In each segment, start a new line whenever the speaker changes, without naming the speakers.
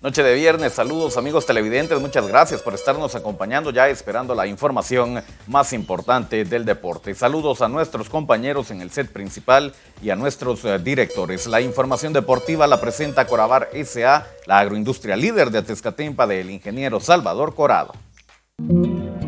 Noche de viernes, saludos amigos televidentes, muchas gracias por estarnos acompañando ya esperando la información más importante del deporte. Saludos a nuestros compañeros en el set principal y a nuestros eh, directores. La información deportiva la presenta Corabar SA, la agroindustria líder de Atezcatempa del ingeniero Salvador Corado.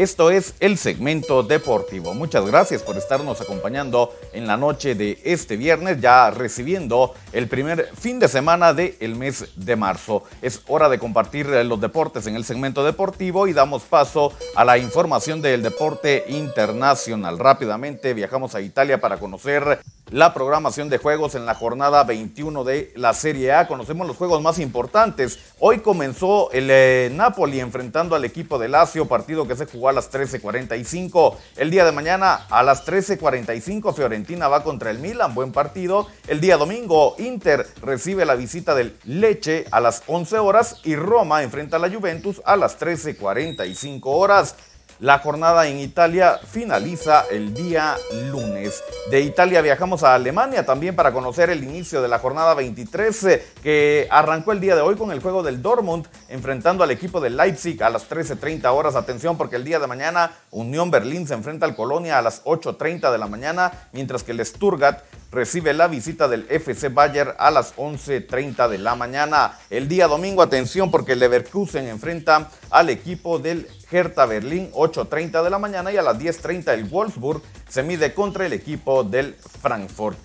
Esto es el segmento deportivo. Muchas gracias por estarnos acompañando en la noche de este viernes, ya recibiendo el primer fin de semana del mes de marzo. Es hora de compartir los deportes en el segmento deportivo y damos paso a la información del deporte internacional. Rápidamente viajamos a Italia para conocer la programación de juegos en la jornada 21 de la Serie A. Conocemos los juegos más importantes. Hoy comenzó el eh, Napoli enfrentando al equipo de Lazio, partido que se jugó a las 13:45. El día de mañana a las 13:45 Fiorentina va contra el Milan, buen partido. El día domingo Inter recibe la visita del Leche a las 11 horas y Roma enfrenta a la Juventus a las 13:45 horas. La jornada en Italia finaliza el día lunes. De Italia viajamos a Alemania también para conocer el inicio de la jornada 23 eh, que arrancó el día de hoy con el juego del Dortmund enfrentando al equipo de Leipzig a las 13.30 horas. Atención porque el día de mañana Unión Berlín se enfrenta al Colonia a las 8.30 de la mañana mientras que el Sturgat recibe la visita del FC Bayer a las 11.30 de la mañana. El día domingo, atención, porque el Leverkusen enfrenta al equipo del Hertha Berlín 8.30 de la mañana y a las 10.30 el Wolfsburg se mide contra el equipo del Frankfurt.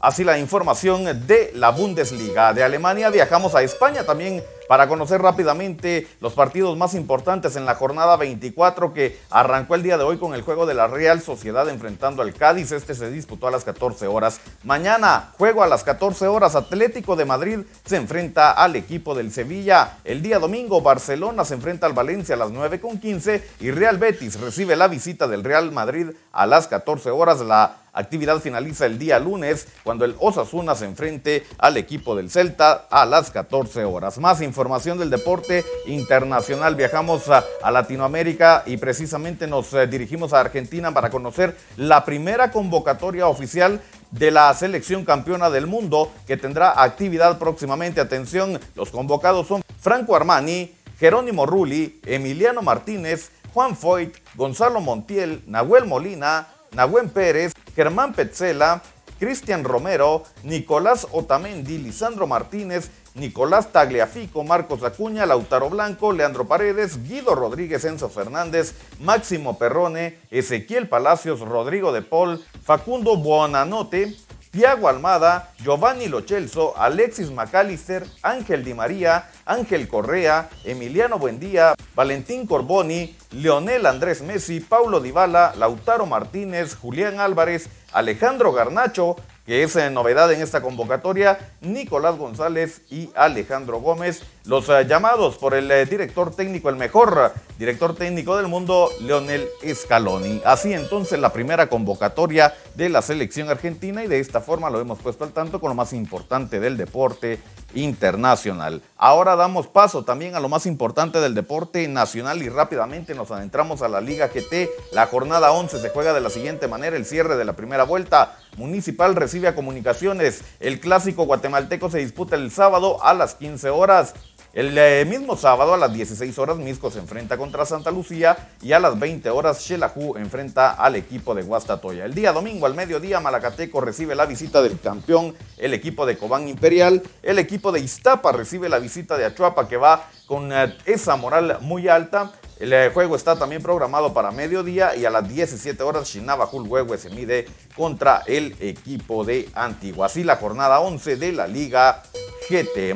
Así la información de la Bundesliga de Alemania. Viajamos a España también para conocer rápidamente los partidos más importantes en la jornada 24 que arrancó el día de hoy con el juego de la Real Sociedad enfrentando al Cádiz. Este se disputó a las 14 horas. Mañana, juego a las 14 horas, Atlético de Madrid se enfrenta al equipo del Sevilla. El día domingo, Barcelona se enfrenta al Valencia a las 9 con 15 y Real Betis recibe la visita del Real Madrid a las 14 horas. La actividad finaliza el día lunes cuando el Osasuna se enfrente al equipo del Celta a las 14 horas. Más información del deporte internacional. Viajamos a, Latinoamérica y precisamente nos eh, dirigimos a Argentina para conocer la primera convocatoria oficial de la selección campeona del mundo que tendrá actividad próximamente. Atención, los convocados son Franco Armani, Jerónimo Rulli, Emiliano Martínez, Juan Foyt, Gonzalo Montiel, Nahuel Molina, Nahuel Pérez, Germán Petzela, Cristian Romero, Nicolás Otamendi, Lisandro Martínez, Nicolás Tagliafico, Marcos Acuña, Lautaro Blanco, Leandro Paredes, Guido Rodríguez, Enzo Fernández, Máximo Perrone, Ezequiel Palacios, Rodrigo de Paul, Facundo Buonanote, Tiago Almada, Giovanni Lochelso, Alexis McAllister, Ángel Di María, Ángel Correa, Emiliano Buendía, Valentín Corboni, Leonel Andrés Messi, Paulo Dybala, Lautaro Martínez, Julián Álvarez, Alejandro Garnacho, que es eh, novedad en esta convocatoria, Nicolás González y Alejandro Gómez, los eh, llamados por el eh, director técnico, el mejor director técnico del mundo, Leonel Scaloni. Así entonces la primera convocatoria de la selección argentina y de esta forma lo hemos puesto al tanto con lo más importante del deporte internacional. Ahora damos paso también a lo más importante del deporte nacional y rápidamente nos adentramos a la Liga GT. La jornada 11 se juega de la siguiente manera, el cierre de la primera vuelta. Municipal recibe a Comunicaciones. El clásico guatemalteco se disputa el sábado a las 15 horas. El eh, mismo sábado a las 16 horas Misco se enfrenta contra Santa Lucía y a las 20 horas Xelajú enfrenta al equipo de Guastatoya. El día domingo al mediodía Malacateco recibe la visita del campeón, el equipo de Cobán Imperial. El equipo de Iztapa recibe la visita de Achuapa que va con eh, esa moral muy alta. El eh, juego está también programado para mediodía y a las 17 horas Shinaba Huehue se mide contra el equipo de Antigua. Así la jornada 11 de la Liga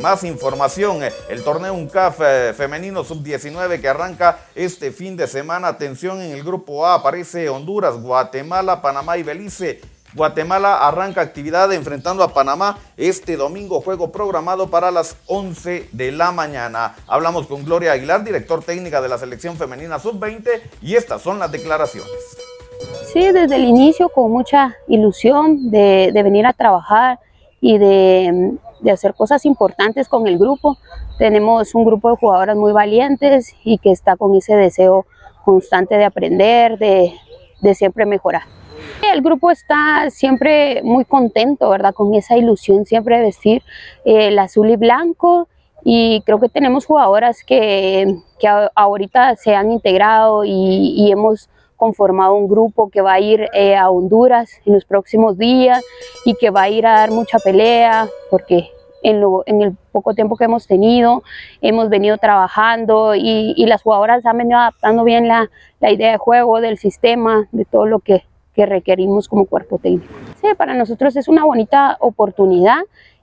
Más información, el torneo UNCAF eh, femenino sub-19 que arranca este fin de semana. Atención, en el grupo A aparece Honduras, Guatemala, Panamá y Belice. Guatemala arranca actividad enfrentando a Panamá este domingo, juego programado para las 11 de la mañana. Hablamos con Gloria Aguilar, director técnica de la selección femenina sub-20 y estas son las declaraciones.
Sí, desde el inicio con mucha ilusión de, venir a trabajar y de, de hacer cosas importantes con el grupo. Tenemos un grupo de jugadoras muy valientes y que está con ese deseo constante de aprender, de, de siempre mejorar. El grupo está siempre muy contento, ¿verdad? Con esa ilusión siempre de vestir eh, el azul y blanco y creo que tenemos jugadoras que, que ahorita se han integrado y, y, hemos conformado un grupo que va a ir eh, a Honduras en los próximos días y que va a ir a dar mucha pelea porque en, lo, en, el poco tiempo que hemos tenido, hemos venido trabajando y, y las jugadoras han venido adaptando bien la, la, idea de juego, del sistema, de todo lo que, que requerimos como cuerpo técnico. Sí, para nosotros es una bonita oportunidad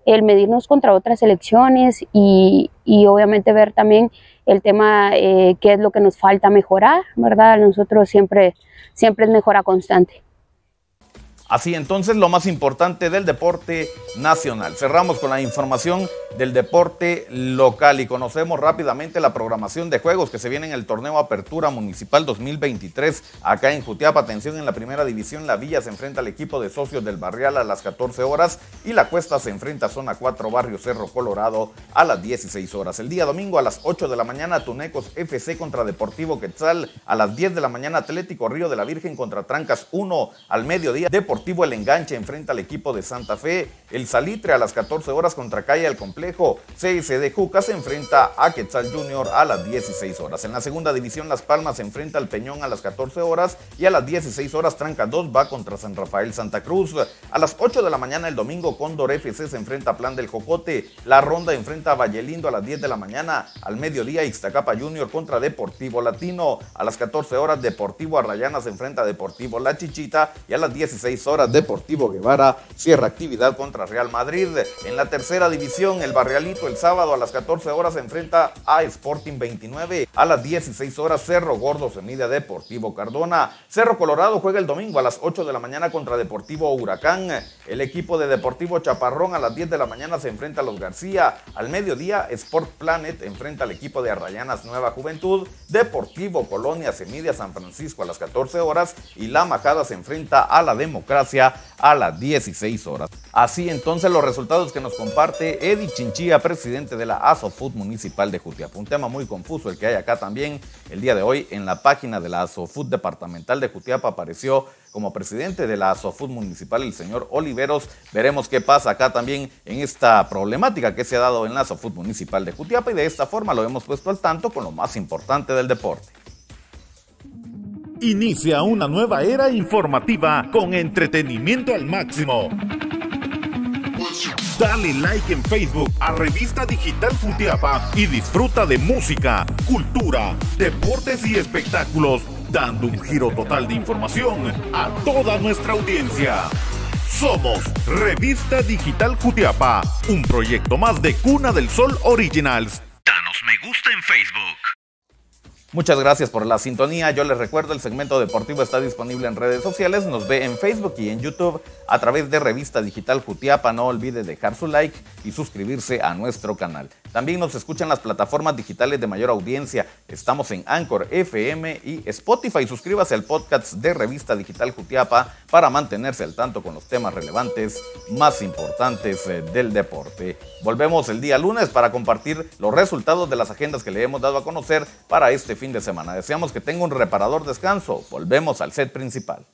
el medirnos contra otras elecciones y, y obviamente ver también el tema eh, qué es lo que nos falta mejorar, ¿verdad? Nosotros siempre, siempre es mejora constante.
Así entonces lo más importante del deporte nacional. Cerramos con la información del deporte local y conocemos rápidamente la programación de juegos que se viene en el torneo Apertura Municipal 2023 acá en Jutiapa. Atención en la primera división, la Villa se enfrenta al equipo de socios del Barrial a las 14 horas y la Cuesta se enfrenta a Zona 4 Barrio Cerro Colorado a las 16 horas. El día domingo a las 8 de la mañana Tunecos FC contra Deportivo Quetzal, a las 10 de la mañana Atlético Río de la Virgen contra Trancas 1 al mediodía. Deportivo el Enganche enfrenta al equipo de Santa Fe. El Salitre a las 14 horas contra Calle del Complejo. CSD Juca se enfrenta a Quetzal Junior a las 16 horas. En la segunda división Las Palmas se enfrenta al Peñón a las 14 horas y a las 16 horas Tranca 2 va contra San Rafael Santa Cruz. A las 8 de la mañana el domingo Cóndor FC se enfrenta a Plan del Jocote. La Ronda enfrenta a Vallelindo a las 10 de la mañana. Al mediodía Ixtacapa Junior contra Deportivo Latino. A las 14 horas Deportivo Arrayana se enfrenta a Deportivo La Chichita y a las 16 horas Deportivo Guevara cierra actividad contra Real Madrid. En la tercera división, el Barrialito el sábado a las 14 horas se enfrenta a Sporting 29. A las 16 horas, Cerro Gordo se mide a Deportivo Cardona. Cerro Colorado juega el domingo a las 8 de la mañana contra Deportivo Huracán. El equipo de Deportivo Chaparrón a las 10 de la mañana se enfrenta a los García. Al mediodía, Sport Planet enfrenta al equipo de Arrayanas Nueva Juventud. Deportivo Colonia se mide a San Francisco a las 14 horas y La Majada se enfrenta a la Democracia a las 16 horas. Así entonces los resultados que nos comparte Eddie Chinchilla, presidente de la ASOFUT Municipal de Jutiapa. Un tema muy confuso el que hay acá también. El día de hoy en la página de la ASOFUT Departamental de Jutiapa apareció como presidente de la ASOFUT Municipal el señor Oliveros. Veremos qué pasa acá también en esta problemática que se ha dado en la ASOFUT Municipal de Jutiapa y de esta forma lo hemos puesto al tanto con lo más importante del deporte.
Inicia una nueva era informativa con entretenimiento al máximo. Dale like en Facebook a Revista Digital Futiapa y disfruta de música, cultura, deportes y espectáculos, dando un giro total de información a toda nuestra audiencia. Somos Revista Digital Jutiapa, un proyecto más de Cuna del Sol Originals. Danos me gusta en Facebook.
Muchas gracias por la sintonía. Yo les recuerdo, el segmento deportivo está disponible en redes sociales. Nos ve en Facebook y en YouTube a través de Revista Digital Jutiapa. No olvide dejar su like y suscribirse a nuestro canal. También nos escuchan las plataformas digitales de mayor audiencia. Estamos en Anchor FM y Spotify. Suscríbase al podcast de Revista Digital Jutiapa para mantenerse al tanto con los temas relevantes más importantes eh, del deporte. Volvemos el día lunes para compartir los resultados de las agendas que le hemos dado a conocer para este fin de semana. Deseamos que tenga un reparador descanso. Volvemos al set principal.